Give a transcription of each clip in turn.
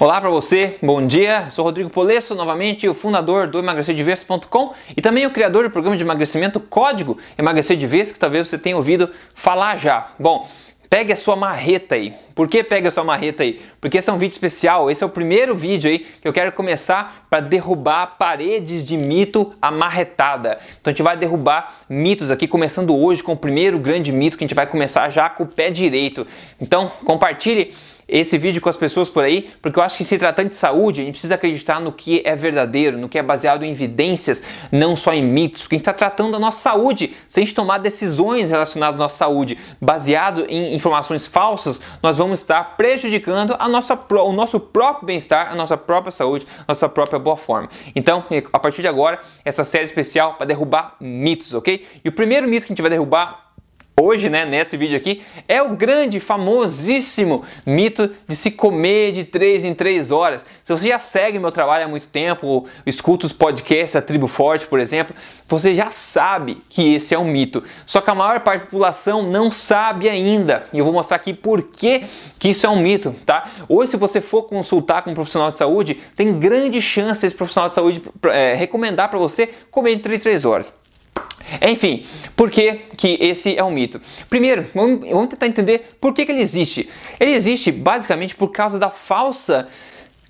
Olá para você, bom dia. Sou Rodrigo Polesso, novamente o fundador do emagrecerdeves.com e também o criador do programa de emagrecimento Código Emagrecer de Vez, que talvez você tenha ouvido falar já. Bom, Pegue a sua marreta aí. Por que pega a sua marreta aí? Porque esse é um vídeo especial, esse é o primeiro vídeo aí que eu quero começar para derrubar paredes de mito amarretada. Então a gente vai derrubar mitos aqui, começando hoje com o primeiro grande mito que a gente vai começar já com o pé direito. Então compartilhe esse vídeo com as pessoas por aí, porque eu acho que se tratando de saúde, a gente precisa acreditar no que é verdadeiro, no que é baseado em evidências, não só em mitos, porque a gente está tratando da nossa saúde. Se a gente tomar decisões relacionadas à nossa saúde baseado em informações falsas, nós vamos estar prejudicando a nossa, o nosso próprio bem-estar, a nossa própria saúde, a nossa própria boa forma. Então, a partir de agora, essa série especial para derrubar mitos, ok? E o primeiro mito que a gente vai derrubar hoje, né, nesse vídeo aqui, é o grande, famosíssimo mito de se comer de 3 em 3 horas. Se você já segue meu trabalho há muito tempo, escuta os podcasts da Tribo Forte, por exemplo, você já sabe que esse é um mito. Só que a maior parte da população não sabe ainda. E eu vou mostrar aqui por que, que isso é um mito, tá? Hoje, se você for consultar com um profissional de saúde, tem grande chance esse profissional de saúde é, recomendar para você comer em 3 3 horas. Enfim, por que, que esse é um mito? Primeiro, vamos, tentar entender por que, que ele existe. Ele existe basicamente por causa da falsa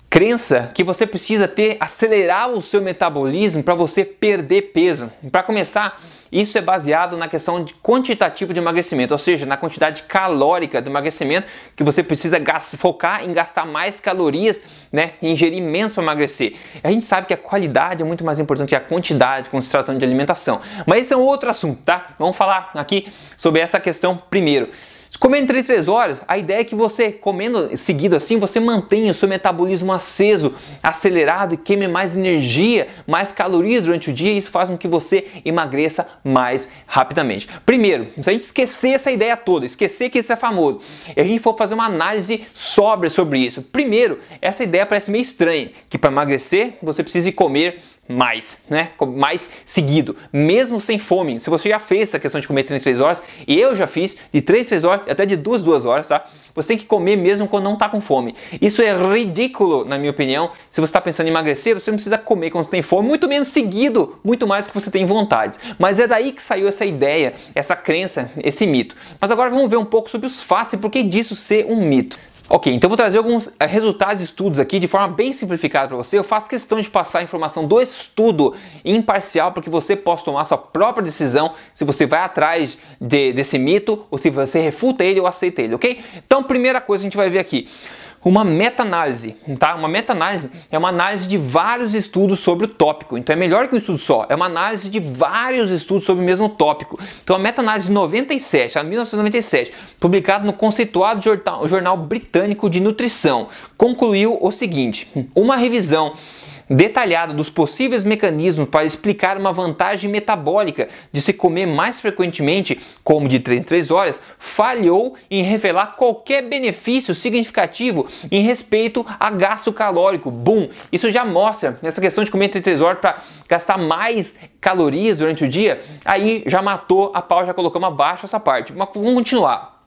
crença que você precisa ter acelerar o seu metabolismo para você perder peso. Para começar, isso é baseado na questão de quantitativo de emagrecimento, ou seja, na quantidade calórica do emagrecimento que você precisa focar em gastar mais calorias, né, e ingerir menos para emagrecer. A gente sabe que a qualidade é muito mais importante que a quantidade quando se tratando de alimentação. Mas esse é um outro assunto, tá? Vamos falar aqui sobre essa questão primeiro. Comendo 3 3 horas, a ideia é que você, comendo seguido assim, você mantenha o seu metabolismo aceso, acelerado e queime mais energia, mais calorias durante o dia e isso faz com que você emagreça mais rapidamente. Primeiro, se a gente esquecer essa ideia toda, esquecer que isso é famoso, e a gente for fazer uma análise sóbria sobre isso. Primeiro, essa ideia parece meio estranha, que para emagrecer você precisa comer mais, né? Mais seguido, mesmo sem fome. Se você já fez essa questão de comer 3 3 horas, e eu já fiz de 3 3 horas, até de 2 2 horas, tá? Você tem que comer mesmo quando não está com fome. Isso é ridículo, na minha opinião. Se você está pensando em emagrecer, você não precisa comer quando tem fome, muito menos seguido, muito mais que você tem vontade. Mas é daí que saiu essa ideia, essa crença, esse mito. Mas agora vamos ver um pouco sobre os fatos e por que disso ser um mito. Ok, então vou trazer alguns eh, resultados de estudos aqui de forma bem simplificada para você. Eu faço questão de passar a informação do estudo imparcial para que você possa tomar sua própria decisão se você vai atrás de, desse mito ou se você refuta ele ou aceita ele, ok? Então, primeira coisa que a gente vai ver aqui uma meta-análise, tá? Uma meta-análise é uma análise de vários estudos sobre o tópico. Então é melhor que um estudo só, é uma análise de vários estudos sobre o mesmo tópico. Então a meta-análise de 97, a 1997, publicado no conceituado jornal, jornal britânico de nutrição, concluiu o seguinte: uma revisão detalhada dos possíveis mecanismos para explicar uma vantagem metabólica de se comer mais frequentemente, como de 3 em 3 horas, falhou em revelar qualquer benefício significativo em respeito a gasto calórico. Bum! Isso já mostra essa questão de comer 3 em 3 horas para gastar mais calorias durante o dia, aí já matou a pau, já colocamos abaixo essa parte. Mas vamos continuar.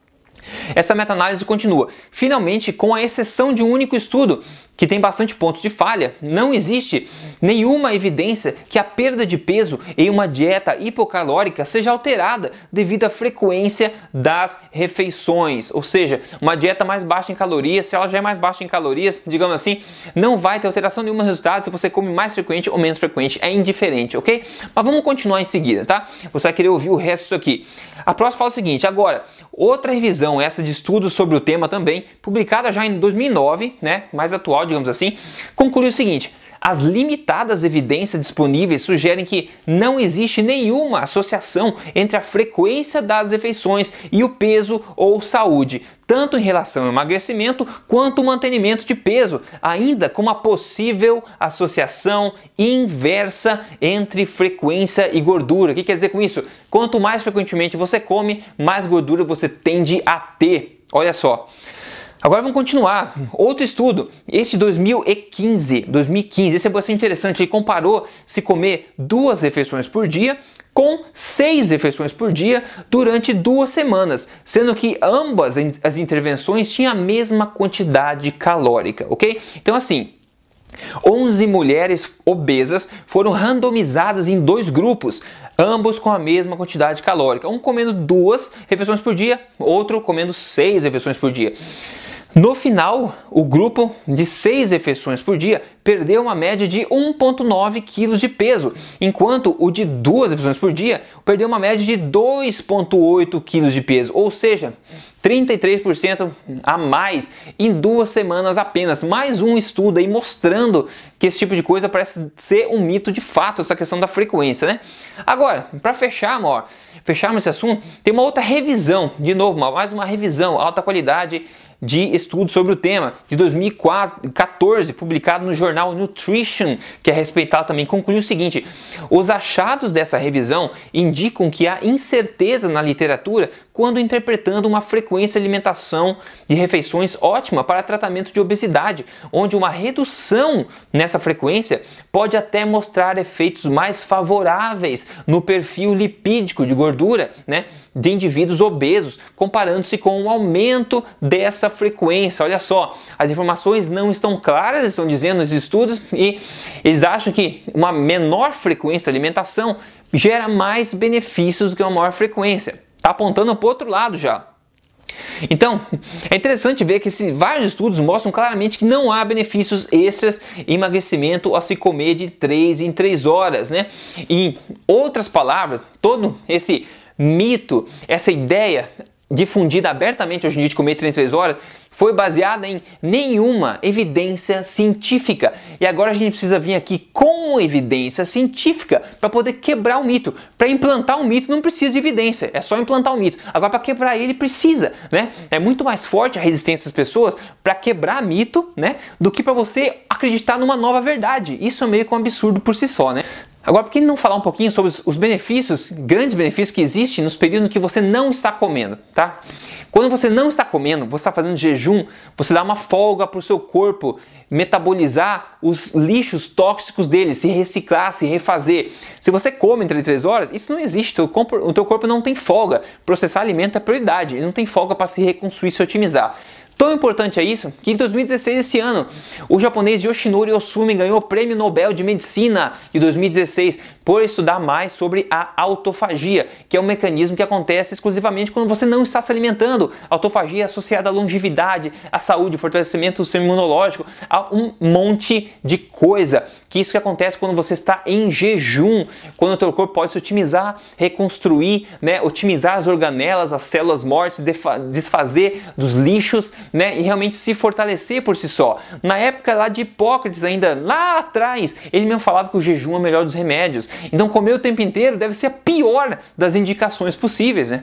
Essa meta-análise continua. Finalmente, com a exceção de um único estudo, que tem bastante pontos de falha, não existe nenhuma evidência que a perda de peso em uma dieta hipocalórica seja alterada devido à frequência das refeições. Ou seja, uma dieta mais baixa em calorias, se ela já é mais baixa em calorias, digamos assim, não vai ter alteração nenhuma no resultado se você come mais frequente ou menos frequente, é indiferente, ok? Mas vamos continuar em seguida, tá? Você vai querer ouvir o resto disso aqui. A próxima fala o seguinte, agora, outra revisão, essa de estudos sobre o tema também, publicada já em 2009, né, mais atual, digamos assim, concluiu o seguinte: as limitadas evidências disponíveis sugerem que não existe nenhuma associação entre a frequência das refeições e o peso ou saúde, tanto em relação ao emagrecimento quanto ao mantenimento de peso, ainda com uma possível associação inversa entre frequência e gordura. O que quer dizer com isso? Quanto mais frequentemente você come, mais gordura você tende a ter. Olha só. Agora vamos continuar. Outro estudo, esse 2015, 2015, esse é bastante interessante. Ele comparou se comer duas refeições por dia com seis refeições por dia durante duas semanas, sendo que ambas as intervenções tinham a mesma quantidade calórica, ok? Então, assim, 11 mulheres obesas foram randomizadas em dois grupos, ambos com a mesma quantidade calórica, um comendo duas refeições por dia, outro comendo seis refeições por dia. No final, o grupo de 6 refeições por dia perdeu uma média de 1,9 kg de peso, enquanto o de 2 refeições por dia perdeu uma média de 2,8 kg de peso, ou seja, 33% a mais em duas semanas apenas. Mais um estudo aí mostrando que esse tipo de coisa parece ser um mito de fato, essa questão da frequência, né? Agora, para fechar, amor, fecharmos esse assunto, tem uma outra revisão, de novo, mais uma revisão, alta qualidade de estudos sobre o tema, de 2014, publicado no jornal Nutrition, que é respeitado também, concluiu o seguinte: os achados dessa revisão indicam que há incerteza na literatura quando interpretando uma frequência de alimentação de refeições ótima para tratamento de obesidade, onde uma redução nessa frequência pode até mostrar efeitos mais favoráveis no perfil lipídico de gordura, né? de indivíduos obesos, comparando-se com o aumento dessa frequência. Olha só, as informações não estão claras, estão dizendo nos estudos, e eles acham que uma menor frequência de alimentação gera mais benefícios do que uma maior frequência. Está apontando para o outro lado já. Então, é interessante ver que esses, vários estudos mostram claramente que não há benefícios extras em emagrecimento ao se comer de 3 em 3 horas, né? Em outras palavras, todo esse mito, essa ideia difundida abertamente hoje em dia de comer 3 3 horas, foi baseada em nenhuma evidência científica. E agora a gente precisa vir aqui com evidência científica para poder quebrar o mito. Para implantar um mito não precisa de evidência, é só implantar o um mito. Agora para quebrar ele precisa, né? É muito mais forte a resistência das pessoas para quebrar mito, né, do que para você acreditar numa nova verdade. Isso é meio que um absurdo por si só, né? Agora, por que não falar um pouquinho sobre os benefícios, grandes benefícios que existem nos períodos que você não está comendo, tá? Quando você não está comendo, você está fazendo jejum, você dá uma folga para o seu corpo metabolizar os lixos tóxicos dele, se reciclar, se refazer. Se você come entre 3 horas, isso não existe, o teu corpo não tem folga. Processar alimento é prioridade, ele não tem folga para se reconstruir, se otimizar. Tão importante é isso que em 2016, esse ano, o japonês Yoshinori Osumi ganhou o Prêmio Nobel de Medicina de 2016 por estudar mais sobre a autofagia, que é um mecanismo que acontece exclusivamente quando você não está se alimentando. A autofagia é associada à longevidade, à saúde, fortalecimento do sistema imunológico, a um monte de coisa. Que isso que acontece quando você está em jejum, quando o teu corpo pode se otimizar, reconstruir, né, otimizar as organelas, as células mortas, desfazer dos lixos, né, e realmente se fortalecer por si só. Na época lá de Hipócrates ainda, lá atrás, ele mesmo falava que o jejum é o melhor dos remédios. Então comer o tempo inteiro deve ser a pior das indicações possíveis, né?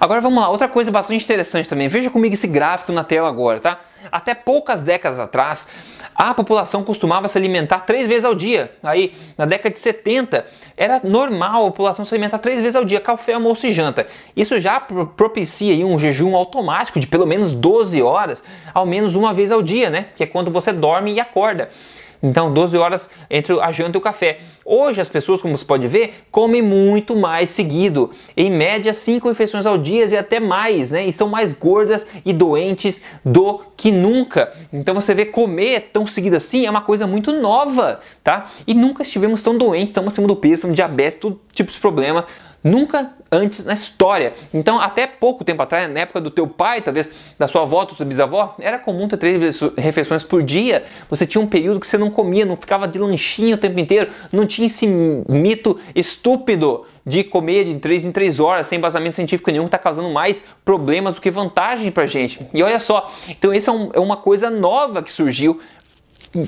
Agora vamos lá, outra coisa bastante interessante também. Veja comigo esse gráfico na tela agora, tá? Até poucas décadas atrás, a população costumava se alimentar três vezes ao dia. Aí, na década de 70, era normal a população se alimentar três vezes ao dia, café, almoço e janta. Isso já propicia um jejum automático de pelo menos 12 horas, ao menos uma vez ao dia, né? Que é quando você dorme e acorda. Então, 12 horas entre a janta e o café. Hoje, as pessoas, como você pode ver, comem muito mais seguido. Em média, 5 refeições ao dia e até mais, né? E estão mais gordas e doentes do que nunca. Então, você vê comer tão seguido assim é uma coisa muito nova, tá? E nunca estivemos tão doentes, estamos acima do peso, estamos diabetes, todo tipo de problema Nunca antes na história. Então, até pouco tempo atrás, na época do teu pai, talvez da sua avó, do seu bisavó, era comum ter três refeições por dia. Você tinha um período que você não comia, não ficava de lanchinho o tempo inteiro, não tinha esse mito estúpido de comer de 3 em 3 horas sem embasamento científico nenhum, está causando mais problemas do que vantagem para gente. E olha só, então essa é, um, é uma coisa nova que surgiu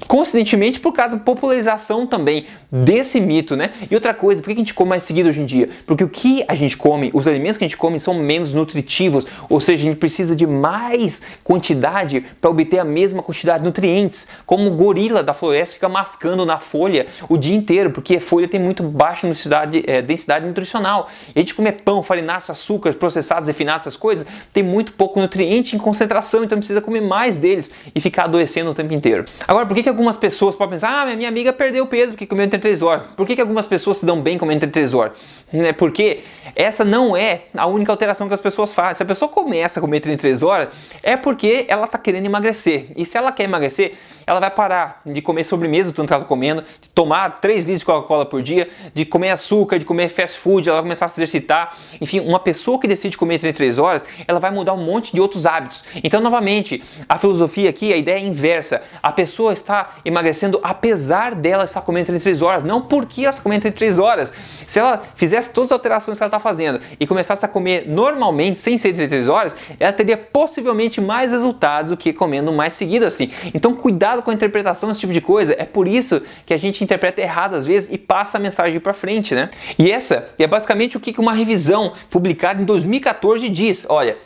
coincidentemente por causa da popularização também desse mito, né? E outra coisa, por que a gente come mais seguido hoje em dia? Porque o que a gente come, os alimentos que a gente come são menos nutritivos, ou seja, a gente precisa de mais quantidade para obter a mesma quantidade de nutrientes. Como o gorila da floresta fica mascando na folha o dia inteiro, porque a folha tem muito baixa densidade, é, densidade nutricional. E a gente comer pão, farináceos, açúcares, processados, refinados, essas coisas, tem muito pouco nutriente em concentração, então precisa comer mais deles e ficar adoecendo o tempo inteiro. Agora, por que, que algumas pessoas podem pensar, ah, minha amiga perdeu peso porque comeu entre 3 horas? Por que, que algumas pessoas se dão bem comendo entre 3 horas? É porque essa não é a única alteração que as pessoas fazem. Se a pessoa começa a comer entre 3 horas, é porque ela está querendo emagrecer. E se ela quer emagrecer, ela vai parar de comer sobremesa tanto ela está comendo, de tomar 3 litros de Coca-Cola por dia, de comer açúcar, de comer fast food, ela vai começar a se exercitar. Enfim, uma pessoa que decide comer entre 3 horas, ela vai mudar um monte de outros hábitos. Então, novamente, a filosofia aqui, a ideia é inversa. A pessoa está emagrecendo apesar dela estar comendo entre 3 horas, não porque ela está comendo entre 3 horas. Se ela fizesse todas as alterações que ela está fazendo e começasse a comer normalmente, sem ser entre 3 horas, ela teria possivelmente mais resultados do que comendo mais seguido assim. Então, cuidado com a interpretação desse tipo de coisa. É por isso que a gente interpreta errado às vezes e passa a mensagem para frente, né? E essa é basicamente o que uma revisão publicada em 2014 diz. Olha,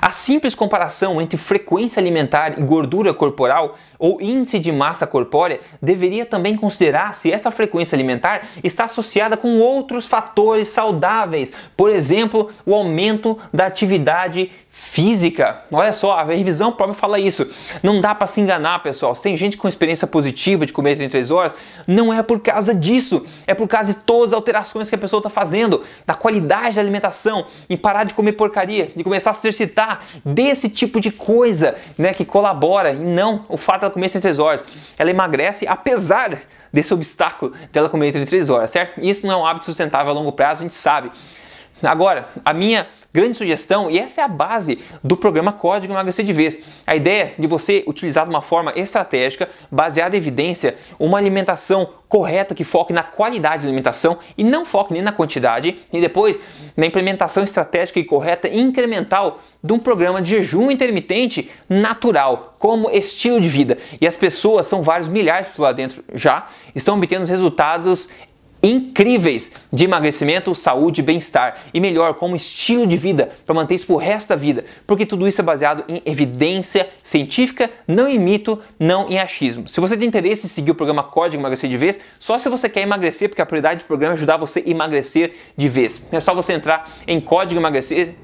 a simples comparação entre frequência alimentar e gordura corporal ou índice de massa corpórea deveria também considerar se essa frequência alimentar está associada com outros fatores saudáveis, por exemplo, o aumento da atividade física. Olha só, a revisão própria fala isso. Não dá para se enganar, pessoal. Se tem gente com experiência positiva de comer 33 horas, não é por causa disso. É por causa de todas as alterações que a pessoa está fazendo, da qualidade da alimentação, em parar de comer porcaria, de começar a se exercitar, desse tipo de coisa, né, que colabora e não o fato dela comer 33 horas. Ela emagrece apesar desse obstáculo dela comer 33 horas, certo? Isso não é um hábito sustentável a longo prazo, a gente sabe. Agora, a minha grande sugestão, e essa é a base do programa Código Emagrecer de Vez. A ideia de você utilizar de uma forma estratégica, baseada em evidência, uma alimentação correta que foque na qualidade da alimentação e não foque nem na quantidade, e depois na implementação estratégica e correta e incremental de um programa de jejum intermitente natural, como estilo de vida. E as pessoas, são vários milhares de pessoas lá dentro já, estão obtendo resultados incríveis de emagrecimento, saúde, bem-estar e melhor como estilo de vida para manter isso pro resto da vida, porque tudo isso é baseado em evidência científica, não em mito, não em achismo. Se você tem interesse em seguir o programa Código Emagrecer de Vez, só se você quer emagrecer, porque a prioridade do programa é ajudar você a emagrecer de vez. É só você entrar em Código Emagrecer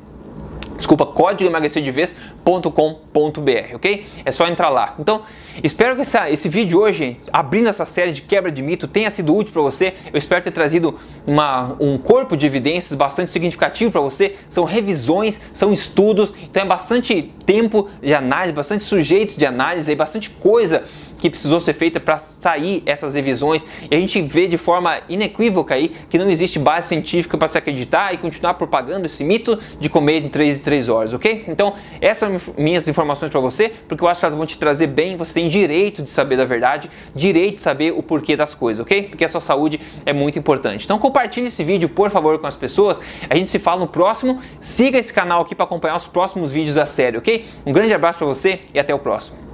desculpa, código emagrecerdevez.com.br, ok? É só entrar lá. Então, espero que essa, esse vídeo hoje, abrindo essa série de quebra de mito, tenha sido útil para você. Eu espero ter trazido uma, um corpo de evidências bastante significativo para você. São revisões, são estudos, então é bastante tempo de análise, bastante sujeitos de análise, bastante coisa que precisou ser feita para sair essas revisões e a gente vê de forma inequívoca aí que não existe base científica para se acreditar e continuar propagando esse mito de comer em 3 e 3 horas, ok? Então, essas são minhas informações para você, porque eu acho que elas vão te trazer bem, você tem direito de saber da verdade, direito de saber o porquê das coisas, ok? Porque a sua saúde é muito importante. Então, compartilhe esse vídeo, por favor, com as pessoas. A gente se fala no próximo. Siga esse canal aqui para acompanhar os próximos vídeos da série, ok? Um grande abraço para você e até o próximo.